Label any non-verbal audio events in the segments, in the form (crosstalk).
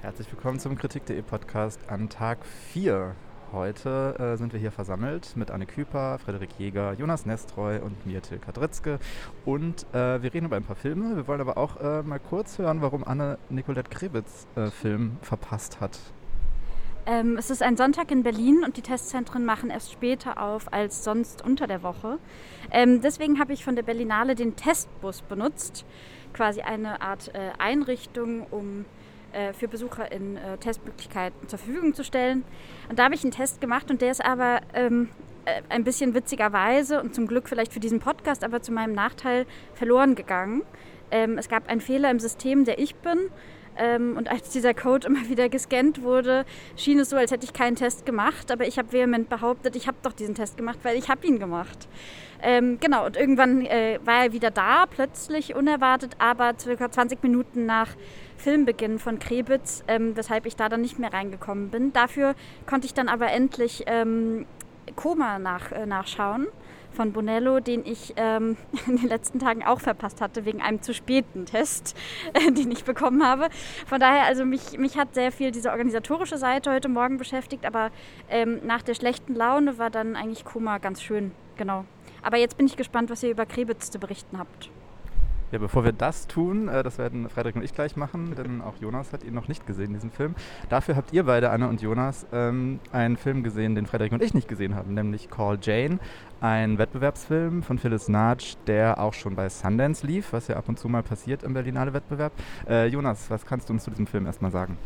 Herzlich willkommen zum Kritik.de Podcast an Tag 4. Heute äh, sind wir hier versammelt mit Anne Küper, Frederik Jäger, Jonas Nestroy und mir, Till Kadritzke. Und äh, wir reden über ein paar Filme. Wir wollen aber auch äh, mal kurz hören, warum Anne Nicolette Krebitz äh, Film verpasst hat. Ähm, es ist ein Sonntag in Berlin und die Testzentren machen erst später auf als sonst unter der Woche. Ähm, deswegen habe ich von der Berlinale den Testbus benutzt. Quasi eine Art äh, Einrichtung, um äh, für Besucher in äh, Testmöglichkeiten zur Verfügung zu stellen. Und da habe ich einen Test gemacht und der ist aber ähm, äh, ein bisschen witzigerweise und zum Glück vielleicht für diesen Podcast, aber zu meinem Nachteil verloren gegangen. Ähm, es gab einen Fehler im System, der ich bin. Ähm, und als dieser Code immer wieder gescannt wurde, schien es so, als hätte ich keinen Test gemacht. Aber ich habe vehement behauptet, ich habe doch diesen Test gemacht, weil ich habe ihn gemacht. Ähm, genau, und irgendwann äh, war er wieder da, plötzlich unerwartet, aber circa 20 Minuten nach Filmbeginn von Krebitz, ähm, weshalb ich da dann nicht mehr reingekommen bin. Dafür konnte ich dann aber endlich ähm, Koma nach, äh, nachschauen von Bonello, den ich ähm, (laughs) in den letzten Tagen auch verpasst hatte, wegen einem zu späten Test, (laughs) äh, den ich bekommen habe. Von daher, also mich, mich hat sehr viel diese organisatorische Seite heute Morgen beschäftigt, aber ähm, nach der schlechten Laune war dann eigentlich Koma ganz schön, genau. Aber jetzt bin ich gespannt, was ihr über Krebitz zu berichten habt. Ja, bevor wir das tun, äh, das werden Frederik und ich gleich machen, denn auch Jonas hat ihn noch nicht gesehen, diesen Film. Dafür habt ihr beide, Anna und Jonas, ähm, einen Film gesehen, den Frederik und ich nicht gesehen haben, nämlich Call Jane, ein Wettbewerbsfilm von Phyllis Natsch, der auch schon bei Sundance lief, was ja ab und zu mal passiert im Berlinale Wettbewerb. Äh, Jonas, was kannst du uns zu diesem Film erstmal sagen?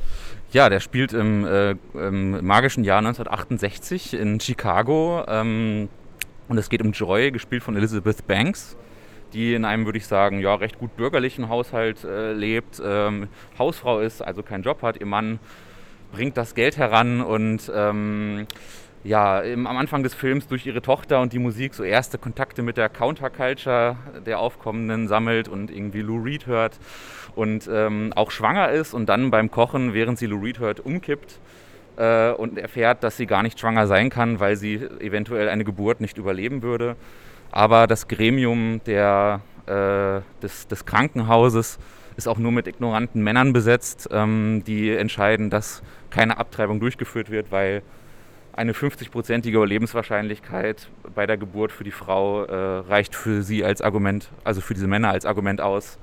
Ja, der spielt im, äh, im magischen Jahr 1968 in Chicago. Ähm, und es geht um Joy, gespielt von Elizabeth Banks die in einem, würde ich sagen, ja, recht gut bürgerlichen Haushalt äh, lebt, ähm, Hausfrau ist, also keinen Job hat. Ihr Mann bringt das Geld heran und ähm, ja, im, am Anfang des Films durch ihre Tochter und die Musik so erste Kontakte mit der Counterculture der Aufkommenden sammelt und irgendwie Lou Reed hört und ähm, auch schwanger ist und dann beim Kochen, während sie Lou Reed hört, umkippt äh, und erfährt, dass sie gar nicht schwanger sein kann, weil sie eventuell eine Geburt nicht überleben würde. Aber das Gremium der, äh, des, des, Krankenhauses ist auch nur mit ignoranten Männern besetzt, ähm, die entscheiden, dass keine Abtreibung durchgeführt wird, weil eine 50-prozentige Überlebenswahrscheinlichkeit bei der Geburt für die Frau äh, reicht für sie als Argument, also für diese Männer als Argument aus,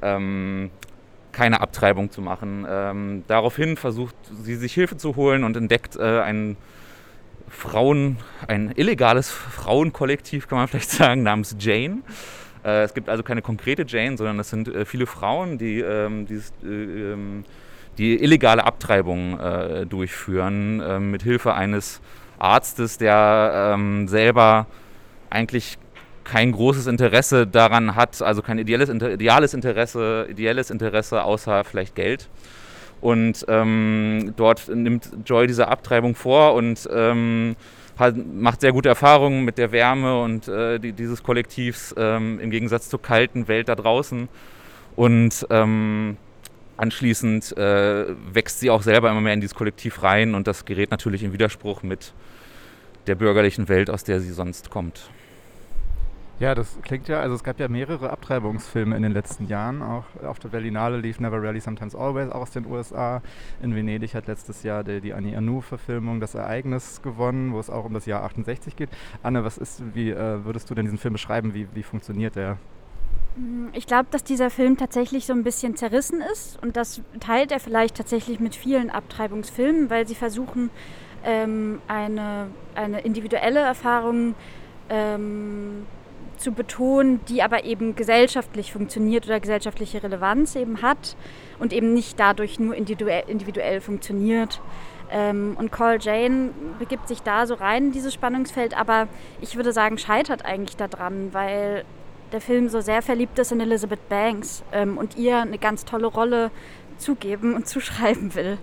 ähm, keine Abtreibung zu machen. Ähm, daraufhin versucht sie sich Hilfe zu holen und entdeckt äh, einen Frauen, ein illegales Frauenkollektiv, kann man vielleicht (laughs) sagen, namens Jane. Äh, es gibt also keine konkrete Jane, sondern es sind äh, viele Frauen, die, ähm, dieses, äh, ähm, die illegale Abtreibungen äh, durchführen, äh, mit Hilfe eines Arztes, der ähm, selber eigentlich kein großes Interesse daran hat, also kein ideelles, ideales Interesse, ideelles Interesse außer vielleicht Geld. Und ähm, dort nimmt Joy diese Abtreibung vor und ähm, hat, macht sehr gute Erfahrungen mit der Wärme und äh, die, dieses Kollektivs ähm, im Gegensatz zur kalten Welt da draußen. Und ähm, anschließend äh, wächst sie auch selber immer mehr in dieses Kollektiv rein und das gerät natürlich in Widerspruch mit der bürgerlichen Welt, aus der sie sonst kommt. Ja, das klingt ja, also es gab ja mehrere Abtreibungsfilme in den letzten Jahren. Auch auf der Berlinale lief Never Really, Sometimes Always, auch aus den USA. In Venedig hat letztes Jahr die, die Annie Anu-Verfilmung Das Ereignis gewonnen, wo es auch um das Jahr 68 geht. Anne, was ist, wie äh, würdest du denn diesen Film beschreiben? Wie, wie funktioniert der? Mm, ich glaube, dass dieser Film tatsächlich so ein bisschen zerrissen ist und das teilt er vielleicht tatsächlich mit vielen Abtreibungsfilmen, weil sie versuchen, ähm, eine, eine individuelle Erfahrung ähm, zu betonen, die aber eben gesellschaftlich funktioniert oder gesellschaftliche Relevanz eben hat und eben nicht dadurch nur individuell, individuell funktioniert. Ähm, und Call Jane begibt sich da so rein in dieses Spannungsfeld, aber ich würde sagen, scheitert eigentlich daran, weil der Film so sehr verliebt ist in Elizabeth Banks ähm, und ihr eine ganz tolle Rolle zugeben und zuschreiben will.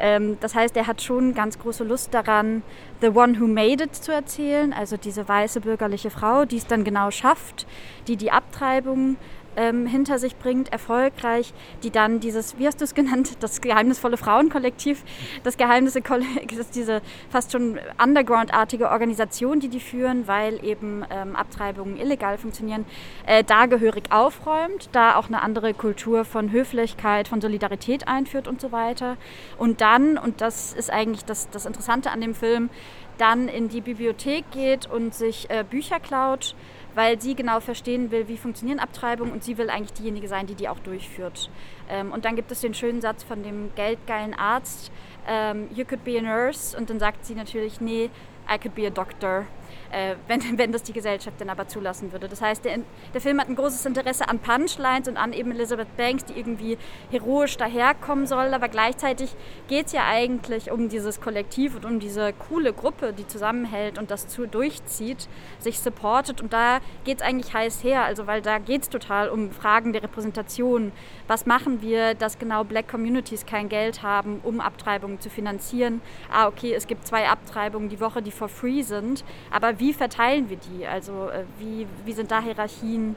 Ähm, das heißt, er hat schon ganz große Lust daran, The One Who Made It zu erzählen, also diese weiße bürgerliche Frau, die es dann genau schafft, die die Abtreibung ähm, hinter sich bringt, erfolgreich, die dann dieses, wie hast du es genannt, das geheimnisvolle Frauenkollektiv, das geheimnisse, (laughs) das diese fast schon Underground-artige Organisation, die die führen, weil eben ähm, Abtreibungen illegal funktionieren, äh, da gehörig aufräumt, da auch eine andere Kultur von Höflichkeit, von Solidarität einführt und so weiter. Und dann, und das ist eigentlich das, das Interessante an dem Film, dann in die Bibliothek geht und sich äh, Bücher klaut, weil sie genau verstehen will, wie funktionieren Abtreibungen und sie will eigentlich diejenige sein, die die auch durchführt. Ähm, und dann gibt es den schönen Satz von dem geldgeilen Arzt, ähm, you could be a nurse und dann sagt sie natürlich, nee, I could be a doctor äh, wenn, (laughs) wenn das die Gesellschaft dann aber zulassen würde. Das heißt, der, der Film hat ein großes Interesse an Punchlines und an eben Elizabeth Banks, die irgendwie heroisch daherkommen soll, aber gleichzeitig geht es ja eigentlich um dieses Kollektiv und um diese coole Gruppe, die zusammenhält und das zu, durchzieht, sich supportet und da geht es eigentlich heiß her, also weil da geht es total um Fragen der Repräsentation. Was machen wir, dass genau Black Communities kein Geld haben, um Abtreibungen zu finanzieren? Ah, okay, es gibt zwei Abtreibungen die Woche, die for free sind, aber wie verteilen wir die? Also äh, wie, wie sind da Hierarchien?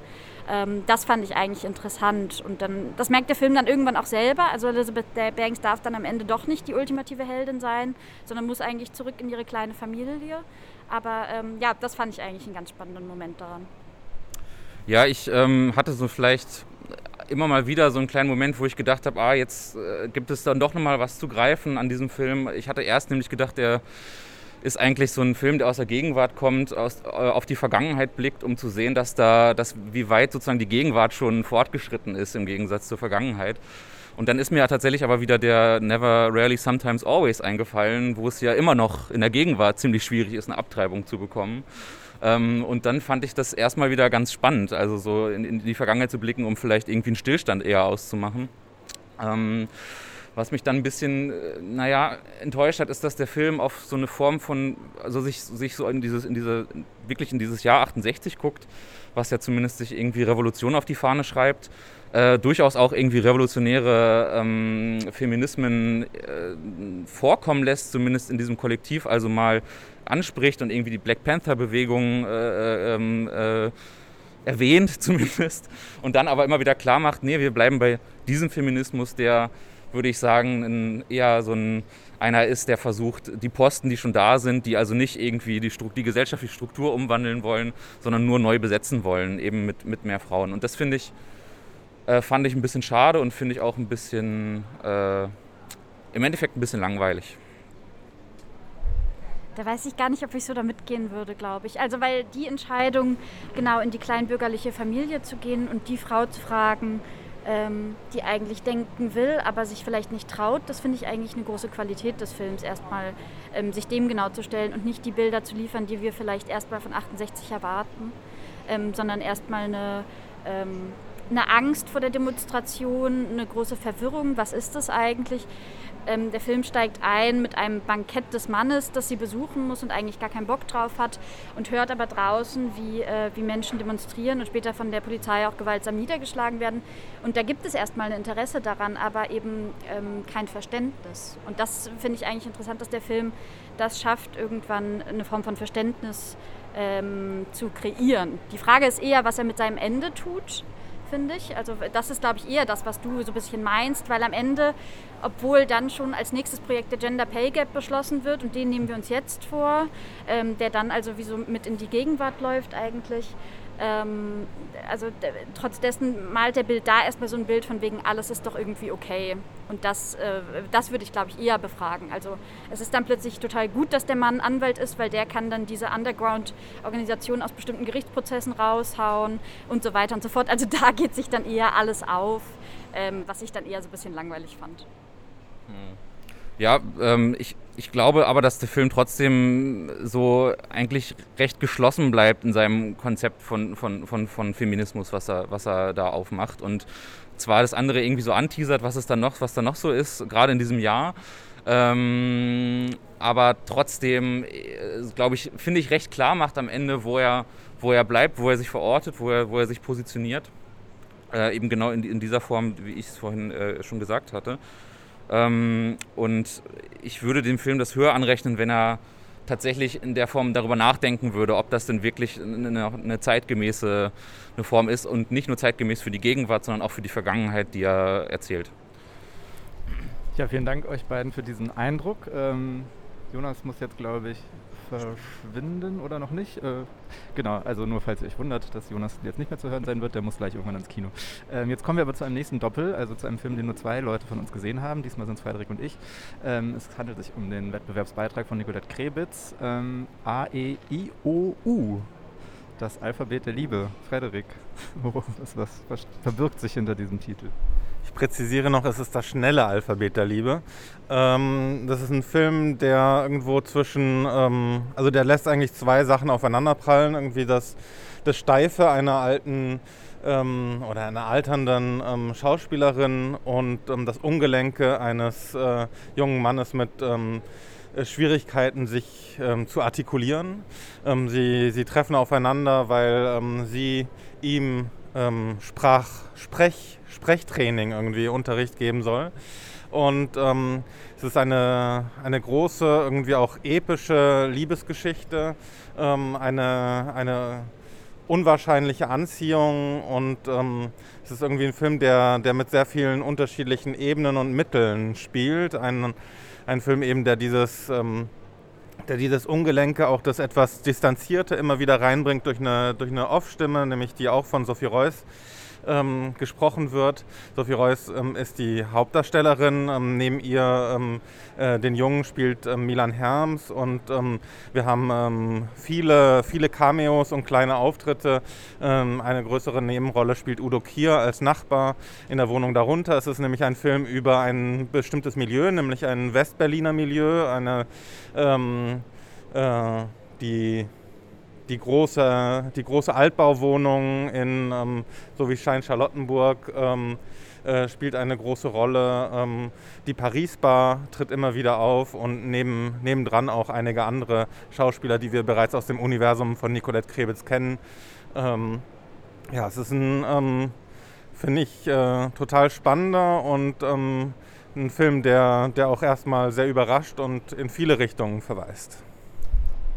Ähm, das fand ich eigentlich interessant. Und dann, das merkt der Film dann irgendwann auch selber. Also Elizabeth Banks darf dann am Ende doch nicht die ultimative Heldin sein, sondern muss eigentlich zurück in ihre kleine Familie. Aber ähm, ja, das fand ich eigentlich einen ganz spannenden Moment daran. Ja, ich ähm, hatte so vielleicht immer mal wieder so einen kleinen Moment, wo ich gedacht habe, ah, jetzt äh, gibt es dann doch nochmal was zu greifen an diesem Film. Ich hatte erst nämlich gedacht, der ist eigentlich so ein Film, der aus der Gegenwart kommt, aus, äh, auf die Vergangenheit blickt, um zu sehen, dass da, dass, wie weit sozusagen die Gegenwart schon fortgeschritten ist im Gegensatz zur Vergangenheit. Und dann ist mir ja tatsächlich aber wieder der Never, Rarely, Sometimes, Always eingefallen, wo es ja immer noch in der Gegenwart ziemlich schwierig ist, eine Abtreibung zu bekommen. Ähm, und dann fand ich das erstmal wieder ganz spannend, also so in, in, die Vergangenheit zu blicken, um vielleicht irgendwie einen Stillstand eher auszumachen. Ähm, was mich dann ein bisschen, äh, naja, enttäuscht hat, ist, dass der Film auf so eine Form von, also sich, sich so in dieses, in diese, wirklich in dieses Jahr 68 guckt, was ja zumindest sich irgendwie Revolution auf die Fahne schreibt, äh, durchaus auch irgendwie revolutionäre ähm, Feminismen äh, vorkommen lässt, zumindest in diesem Kollektiv, also mal anspricht und irgendwie die Black Panther-Bewegung äh, äh ähm, äh, erwähnt (laughs) zumindest und dann aber immer wieder klar macht, nee, wir bleiben bei diesem Feminismus, der würde ich sagen, ein, eher so ein, einer ist, der versucht, die Posten, die schon da sind, die also nicht irgendwie die, die gesellschaftliche Struktur umwandeln wollen, sondern nur neu besetzen wollen, eben mit, mit mehr Frauen. Und das finde ich, äh, fand ich ein bisschen schade und finde ich auch ein bisschen, äh, im Endeffekt ein bisschen langweilig. Da weiß ich gar nicht, ob ich so da mitgehen würde, glaube ich. Also weil die Entscheidung, genau in die kleinbürgerliche Familie zu gehen und die Frau zu fragen, ähm, die eigentlich denken will, aber sich vielleicht nicht traut. Das finde ich eigentlich eine große Qualität des Films, erstmal ähm, sich dem genau zu stellen und nicht die Bilder zu liefern, die wir vielleicht erstmal von 68 erwarten, ähm, sondern erstmal eine, ähm, eine Angst vor der Demonstration, eine große Verwirrung. Was ist das eigentlich? Ähm, der Film steigt ein mit einem Bankett des Mannes, das sie besuchen muss und eigentlich gar keinen Bock drauf hat und hört aber draußen, wie, äh, wie Menschen demonstrieren und später von der Polizei auch gewaltsam niedergeschlagen werden. Und da gibt es erstmal ein Interesse daran, aber eben ähm, kein Verständnis. Und das finde ich eigentlich interessant, dass der Film das schafft, irgendwann eine Form von Verständnis ähm, zu kreieren. Die Frage ist eher, was er mit seinem Ende tut finde ich. Also das ist, glaube ich, eher das, was du so ein bisschen meinst, weil am Ende, obwohl dann schon als nächstes Projekt der Gender Pay Gap beschlossen wird und den nehmen wir uns jetzt vor, ähm, der dann also wie so mit in die Gegenwart läuft eigentlich, ähm, also trotz dessen malt der Bild da erstmal so ein Bild von wegen, alles ist doch irgendwie okay. Und das, äh, das würde ich, glaube ich, eher befragen. Also es ist dann plötzlich total gut, dass der Mann Anwalt ist, weil der kann dann diese Underground-Organisation aus bestimmten Gerichtsprozessen raushauen und so weiter und so fort. Also (laughs) da geht sich dann eher alles auf, ähm, was ich dann eher so ein bisschen langweilig fand. Hm. Ja, ähm, ich, ich glaube aber, dass der Film trotzdem so eigentlich recht geschlossen bleibt in seinem Konzept von, von, von, von Feminismus, was er, was er da aufmacht. Und zwar das andere irgendwie so anteasert, was es dann noch, was da noch so ist, gerade in diesem Jahr. Ähm, aber trotzdem, äh, glaube ich, finde ich recht klar macht am Ende, wo er, wo er bleibt, wo er sich verortet, wo er, wo er sich positioniert. Äh, eben genau in, in, dieser Form, wie ich es vorhin äh, schon gesagt hatte. Ähm, und ich würde dem Film das höher anrechnen, wenn er tatsächlich in der Form darüber nachdenken würde, ob das denn wirklich eine, eine, zeitgemäße eine Form ist und nicht nur zeitgemäß für die Gegenwart, sondern auch für die Vergangenheit, die er erzählt. Ja, vielen Dank euch beiden für diesen Eindruck. Ähm, Jonas muss jetzt, glaube ich, verschwinden oder noch nicht. Äh, genau, also nur falls ihr euch wundert, dass Jonas jetzt nicht mehr zu hören sein wird, der muss gleich irgendwann ins Kino. Ähm, jetzt kommen wir aber zu einem nächsten Doppel, also zu einem Film, den nur zwei Leute von uns gesehen haben. Diesmal sind es Frederik und ich. Ähm, es handelt sich um den Wettbewerbsbeitrag von Nicolette Krebitz, ähm, A-E-I-O-U. Das Alphabet der Liebe. Frederik, (laughs) was, was, was verbirgt sich hinter diesem Titel? Ich präzisiere noch, es ist das schnelle Alphabet der Liebe. Ähm, das ist ein Film, der irgendwo zwischen, ähm, also der lässt eigentlich zwei Sachen aufeinanderprallen. Irgendwie das, das Steife einer alten ähm, oder einer alternden ähm, Schauspielerin und ähm, das Ungelenke eines äh, jungen Mannes mit ähm, Schwierigkeiten, sich zu artikulieren. sie, sie treffen aufeinander, weil sie ihm Sprach, Sprech, Sprechtraining irgendwie Unterricht geben soll. Und ähm, es ist eine, eine große, irgendwie auch epische Liebesgeschichte, ähm, eine, eine unwahrscheinliche Anziehung und ähm, es ist irgendwie ein Film, der, der mit sehr vielen unterschiedlichen Ebenen und Mitteln spielt. Ein, ein Film eben, der dieses, ähm, der dieses Ungelenke, auch das etwas Distanzierte immer wieder reinbringt durch eine, durch eine Off-Stimme, nämlich die auch von Sophie Reuss ähm, gesprochen wird. Sophie Reuss ähm, ist die Hauptdarstellerin. Ähm, neben ihr ähm, äh, den Jungen spielt ähm, Milan Herms und ähm, wir haben viele, viele Cameos und kleine Auftritte. eine größere Nebenrolle spielt Udo Kier als Nachbar in der Wohnung darunter. Es ist nämlich ein Film über ein bestimmtes Milieu, nämlich ein Westberliner Milieu, eine äh, die die große, die große Altbauwohnung in, ähm, so wie Schein Charlottenburg, ähm, äh, spielt eine große Rolle. Ähm, die Paris-Bar tritt immer wieder auf und neben, nebendran auch einige andere Schauspieler, die wir bereits aus dem Universum von Nicolette Krebitz kennen. Ähm, ja, es ist ein, ähm, finde ich, äh, total spannender und ähm, ein Film, der, der auch erstmal sehr überrascht und in viele Richtungen verweist.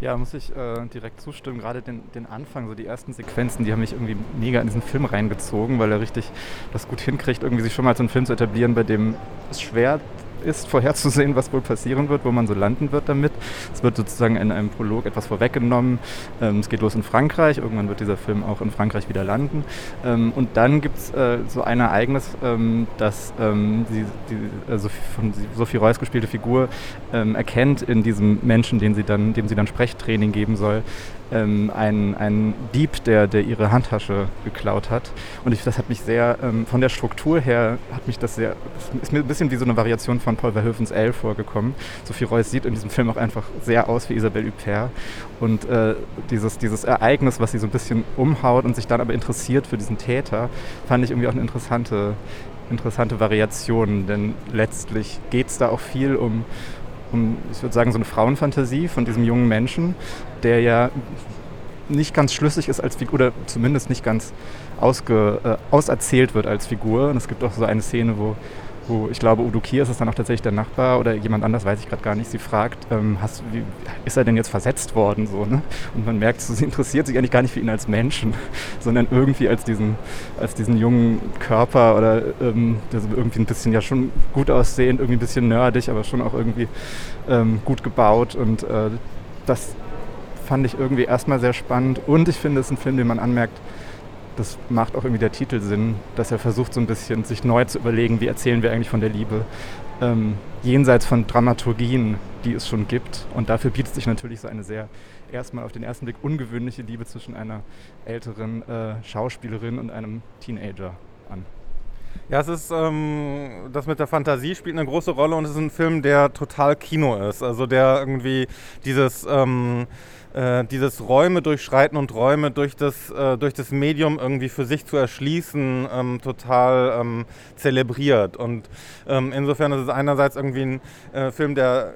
Ja, muss ich äh, direkt zustimmen. Gerade den, den Anfang, so die ersten Sequenzen, die haben mich irgendwie mega in diesen Film reingezogen, weil er richtig das gut hinkriegt, irgendwie sich schon mal so einen Film zu etablieren, bei dem es schwer ist, vorherzusehen, was wohl passieren wird, wo man so landen wird damit. Es wird sozusagen in einem Prolog etwas vorweggenommen. Ähm, es geht los in Frankreich, irgendwann wird dieser Film auch in Frankreich wieder landen. Ähm, und dann gibt es äh, so ein Ereignis, ähm, das ähm, die, die äh, von Sophie Reuss gespielte Figur ähm, erkennt in diesem Menschen, den sie dann, dem sie dann Sprechtraining geben soll, ähm, ein, ein Dieb, der, der ihre Handtasche geklaut hat. Und ich, das hat mich sehr, ähm, von der Struktur her, hat mich das sehr, ist mir ein bisschen wie so eine Variation von Paul Verhoevens L vorgekommen. Sophie Reuss sieht in diesem Film auch einfach sehr aus wie Isabelle Huppert. Und äh, dieses, dieses Ereignis, was sie so ein bisschen umhaut und sich dann aber interessiert für diesen Täter, fand ich irgendwie auch eine interessante, interessante Variation. Denn letztlich geht es da auch viel um um, ich würde sagen, so eine Frauenfantasie von diesem jungen Menschen, der ja nicht ganz schlüssig ist als Figur, oder zumindest nicht ganz ausge, äh, auserzählt wird als Figur. Und es gibt auch so eine Szene, wo wo ich glaube, Udo Kier ist es dann auch tatsächlich der Nachbar oder jemand anders, weiß ich gerade gar nicht. Sie fragt, ähm, hast, wie, ist er denn jetzt versetzt worden? So, ne? Und man merkt, so, sie interessiert sich eigentlich gar nicht für ihn als Menschen, (laughs) sondern irgendwie als diesen, als diesen jungen Körper oder ähm, irgendwie ein bisschen ja schon gut aussehend, irgendwie ein bisschen nerdig, aber schon auch irgendwie ähm, gut gebaut. Und äh, das fand ich irgendwie erstmal sehr spannend. Und ich finde, es ist ein Film, den man anmerkt, das macht auch irgendwie der Titel Sinn, dass er versucht so ein bisschen sich neu zu überlegen, wie erzählen wir eigentlich von der Liebe, ähm, jenseits von Dramaturgien, die es schon gibt. Und dafür bietet sich natürlich so eine sehr erstmal auf den ersten Blick ungewöhnliche Liebe zwischen einer älteren äh, Schauspielerin und einem Teenager an. Ja, es ist, ähm, das mit der Fantasie spielt eine große Rolle und es ist ein Film, der total Kino ist. Also der irgendwie dieses, ähm, äh, dieses Räume durchschreiten und Räume durch das, äh, durch das Medium irgendwie für sich zu erschließen, ähm, total ähm, zelebriert. Und ähm, insofern ist es einerseits irgendwie ein äh, Film, der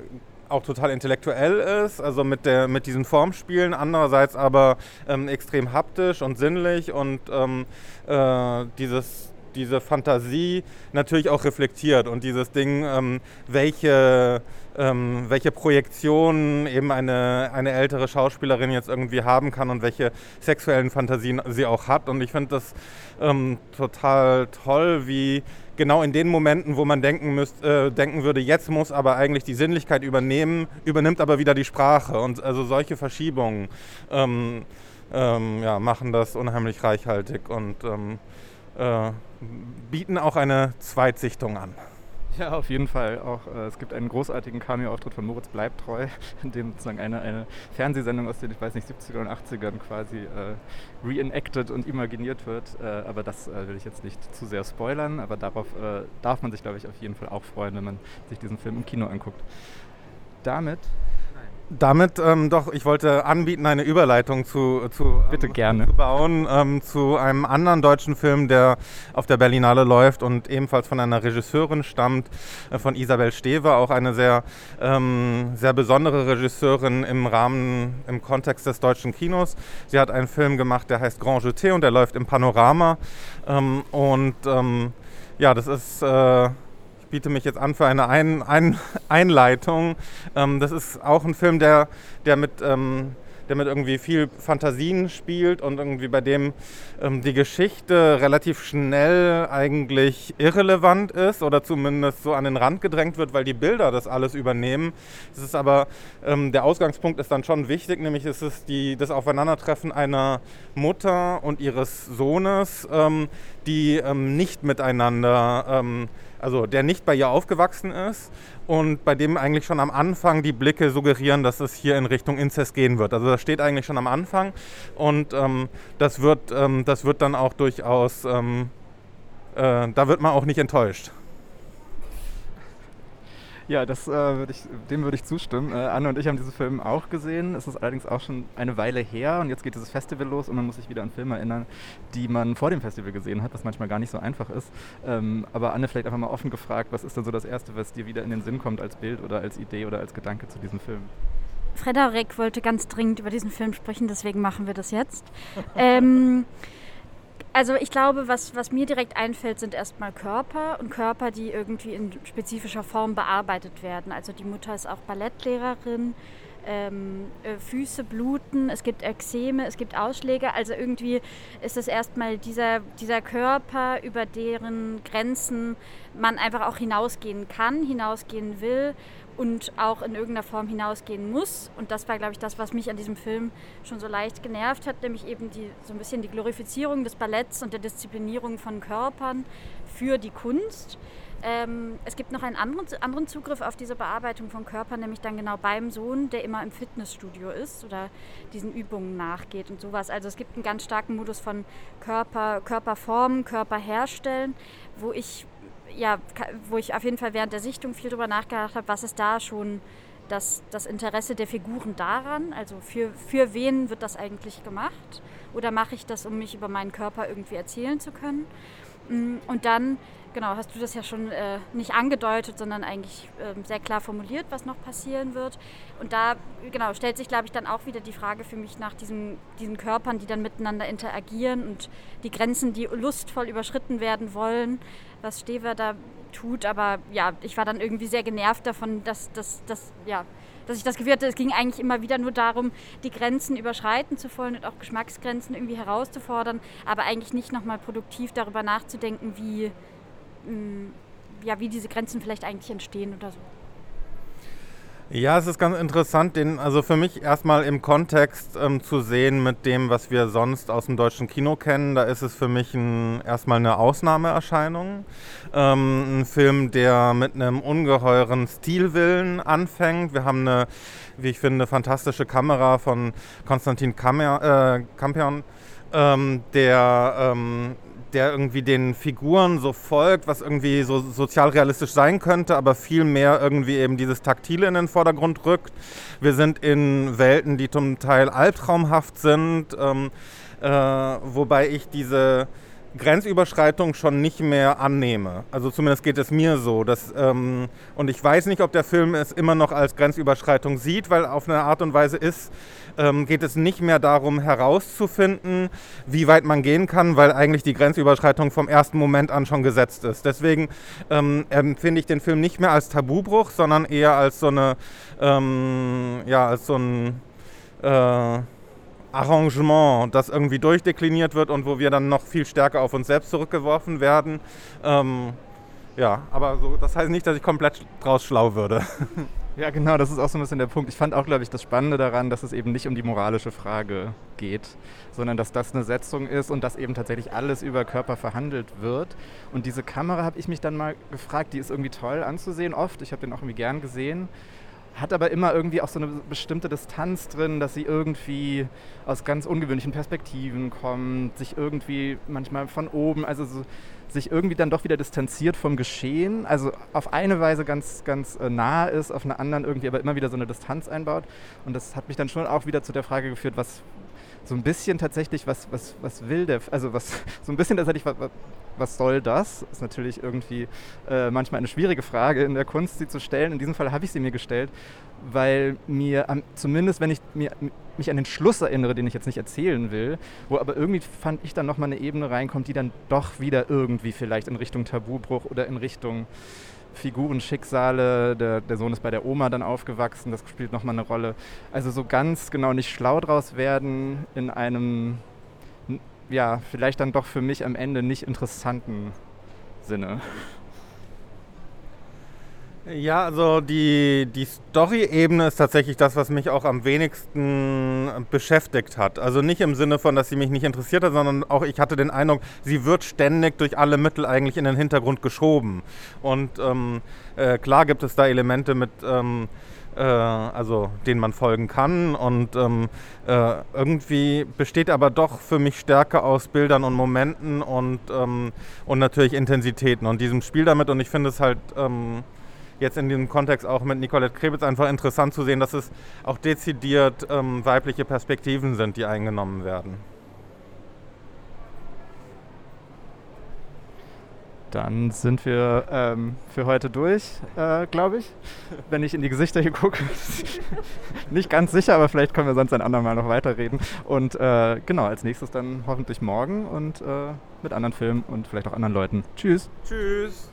auch total intellektuell ist, also mit, der, mit diesen Formspielen, andererseits aber ähm, extrem haptisch und sinnlich und ähm, äh, dieses diese Fantasie natürlich auch reflektiert und dieses Ding, ähm, welche, ähm, welche Projektionen eben eine, eine ältere Schauspielerin jetzt irgendwie haben kann und welche sexuellen Fantasien sie auch hat. Und ich finde das ähm, total toll, wie genau in den Momenten, wo man denken, müsst, äh, denken würde, jetzt muss aber eigentlich die Sinnlichkeit übernehmen, übernimmt aber wieder die Sprache. Und also solche Verschiebungen ähm, ähm, ja, machen das unheimlich reichhaltig und ähm, äh, bieten auch eine Zweitsichtung an. Ja, auf jeden Fall. Auch äh, es gibt einen großartigen Cameo-Auftritt von Moritz Bleibtreu, (laughs) in dem sozusagen eine, eine Fernsehsendung aus den, ich weiß nicht, 70er und 80ern quasi äh, reenacted und imaginiert wird. Äh, aber das äh, will ich jetzt nicht zu sehr spoilern, aber darauf äh, darf man sich, glaube ich, auf jeden Fall auch freuen, wenn man sich diesen Film im Kino anguckt. Damit damit ähm, doch, ich wollte anbieten, eine Überleitung zu, zu, Bitte ähm, gerne. zu bauen ähm, zu einem anderen deutschen Film, der auf der Berlinale läuft und ebenfalls von einer Regisseurin stammt, äh, von Isabel Stewe, auch eine sehr, ähm, sehr besondere Regisseurin im Rahmen, im Kontext des deutschen Kinos. Sie hat einen Film gemacht, der heißt Grand Jeté und der läuft im Panorama. Ähm, und ähm, ja, das ist... Äh, biete mich jetzt an für eine ein ein Einleitung. Ähm, das ist auch ein Film, der, der mit ähm, der mit irgendwie viel Fantasien spielt und irgendwie bei dem ähm, die Geschichte relativ schnell eigentlich irrelevant ist oder zumindest so an den Rand gedrängt wird, weil die Bilder das alles übernehmen. Es ist aber, ähm, der Ausgangspunkt ist dann schon wichtig, nämlich ist es die, das Aufeinandertreffen einer Mutter und ihres Sohnes, ähm, die ähm, nicht miteinander ähm, also der nicht bei ihr aufgewachsen ist und bei dem eigentlich schon am Anfang die Blicke suggerieren, dass es hier in Richtung Inzest gehen wird. Also das steht eigentlich schon am Anfang und ähm, das, wird, ähm, das wird dann auch durchaus, ähm, äh, da wird man auch nicht enttäuscht. Ja, das, äh, würd ich, dem würde ich zustimmen. Äh, Anne und ich haben diesen Film auch gesehen. Es ist allerdings auch schon eine Weile her und jetzt geht dieses Festival los und man muss sich wieder an Filme erinnern, die man vor dem Festival gesehen hat, was manchmal gar nicht so einfach ist. Ähm, aber Anne, vielleicht einfach mal offen gefragt, was ist denn so das Erste, was dir wieder in den Sinn kommt als Bild oder als Idee oder als Gedanke zu diesem Film? Frederik wollte ganz dringend über diesen Film sprechen, deswegen machen wir das jetzt. (laughs) ähm, also ich glaube, was, was mir direkt einfällt, sind erstmal Körper und Körper, die irgendwie in spezifischer Form bearbeitet werden. Also die Mutter ist auch Ballettlehrerin, ähm, äh, Füße bluten, es gibt Ekzeme, es gibt Ausschläge. Also irgendwie ist es erstmal dieser, dieser Körper, über deren Grenzen man einfach auch hinausgehen kann, hinausgehen will und auch in irgendeiner Form hinausgehen muss. Und das war, glaube ich, das, was mich an diesem Film schon so leicht genervt hat, nämlich eben die, so ein bisschen die Glorifizierung des Balletts und der Disziplinierung von Körpern für die Kunst. Ähm, es gibt noch einen anderen, anderen Zugriff auf diese Bearbeitung von Körpern, nämlich dann genau beim Sohn, der immer im Fitnessstudio ist oder diesen Übungen nachgeht und sowas. Also es gibt einen ganz starken Modus von Körper, Körperformen, Körper herstellen, wo ich ja, wo ich auf jeden Fall während der Sichtung viel darüber nachgedacht habe, was ist da schon das, das Interesse der Figuren daran? Also für, für wen wird das eigentlich gemacht? Oder mache ich das, um mich über meinen Körper irgendwie erzählen zu können? Mm, und dann genau, hast du das ja schon äh, nicht angedeutet, sondern eigentlich äh, sehr klar formuliert, was noch passieren wird. Und da genau, stellt sich, glaube ich, dann auch wieder die Frage für mich nach diesen, diesen Körpern, die dann miteinander interagieren und die Grenzen, die lustvoll überschritten werden wollen, was Stever da tut. Aber ja, ich war dann irgendwie sehr genervt davon, dass, dass ja, dass ich das Gefühl hatte, es ging eigentlich immer wieder nur darum, die Grenzen überschreiten zu wollen und auch Geschmacksgrenzen irgendwie herauszufordern, aber eigentlich nicht nochmal produktiv darüber nachzudenken, wie, ja, wie diese Grenzen vielleicht eigentlich entstehen oder so. Ja, es ist ganz interessant, den, also für mich erstmal im Kontext ähm, zu sehen mit dem, was wir sonst aus dem deutschen Kino kennen. Da ist es für mich ein, erstmal eine Ausnahmeerscheinung. Ähm, ein Film, der mit einem ungeheuren Stilwillen anfängt. Wir haben eine, wie ich finde, fantastische Kamera von Konstantin Kammer, äh, Kampion, ähm, der ähm, der irgendwie den Figuren so folgt, was irgendwie so sozialrealistisch sein könnte, aber viel mehr irgendwie eben dieses Taktile in den Vordergrund rückt. Wir sind in Welten, die zum Teil albtraumhaft sind, ähm, äh, wobei ich diese Grenzüberschreitung schon nicht mehr annehme. Also zumindest geht es mir so. Dass, ähm, und ich weiß nicht, ob der Film es immer noch als Grenzüberschreitung sieht, weil auf eine Art und Weise ist, ähm, geht es nicht mehr darum herauszufinden, wie weit man gehen kann, weil eigentlich die Grenzüberschreitung vom ersten Moment an schon gesetzt ist. Deswegen ähm, empfinde ich den Film nicht mehr als Tabubruch, sondern eher als so eine, ähm, ja, als so ein äh, Arrangement, das irgendwie durchdekliniert wird und wo wir dann noch viel stärker auf uns selbst zurückgeworfen werden. Ähm, ja, aber so, das heißt nicht, dass ich komplett draus schlau würde. (laughs) Ja, genau, das ist auch so ein bisschen der Punkt. Ich fand auch, glaube ich, das Spannende daran, dass es eben nicht um die moralische Frage geht, sondern dass das eine Setzung ist und dass eben tatsächlich alles über Körper verhandelt wird. Und diese Kamera habe ich mich dann mal gefragt, die ist irgendwie toll anzusehen, oft. Ich habe den auch irgendwie gern gesehen hat aber immer irgendwie auch so eine bestimmte Distanz drin, dass sie irgendwie aus ganz ungewöhnlichen Perspektiven kommt, sich irgendwie manchmal von oben, also so, sich irgendwie dann doch wieder distanziert vom Geschehen, also auf eine Weise ganz, ganz äh, nah ist, auf einer anderen irgendwie aber immer wieder so eine Distanz einbaut. Und das hat mich dann schon auch wieder zu der Frage geführt, was so ein bisschen tatsächlich, was, was, was will der, also was, so ein bisschen tatsächlich, was, was soll das? Ist natürlich irgendwie äh, manchmal eine schwierige Frage in der Kunst, sie zu stellen. In diesem Fall habe ich sie mir gestellt, weil mir ähm, zumindest, wenn ich mir, mich an den Schluss erinnere, den ich jetzt nicht erzählen will, wo aber irgendwie fand ich dann nochmal eine Ebene reinkommt, die dann doch wieder irgendwie vielleicht in Richtung Tabubruch oder in Richtung Figurenschicksale, der, der Sohn ist bei der Oma dann aufgewachsen, das spielt nochmal eine Rolle. Also so ganz genau nicht schlau draus werden in einem ja, vielleicht dann doch für mich am Ende nicht interessanten Sinne. Ja, also die, die Story-Ebene ist tatsächlich das, was mich auch am wenigsten beschäftigt hat. Also nicht im Sinne von, dass sie mich nicht interessiert hat, sondern auch ich hatte den Eindruck, sie wird ständig durch alle Mittel eigentlich in den Hintergrund geschoben. Und ähm, äh, klar gibt es da Elemente mit... Ähm, äh, also denen man folgen kann. Und ähm, äh, irgendwie besteht aber doch für mich Stärke aus Bildern und Momenten und, ähm, und natürlich Intensitäten und diesem Spiel damit. Und ich finde es halt ähm, jetzt in diesem Kontext auch mit Nicolette Krebitz einfach interessant zu sehen, dass es auch dezidiert ähm, weibliche Perspektiven sind, die eingenommen werden. Dann sind wir ähm, für heute durch, äh, glaube ich. Wenn ich in die Gesichter hier gucke. (laughs) Nicht ganz sicher, aber vielleicht können wir sonst ein andermal noch weiterreden. Und äh, genau, als nächstes dann hoffentlich morgen und äh, mit anderen Filmen und vielleicht auch anderen Leuten. Tschüss. Tschüss.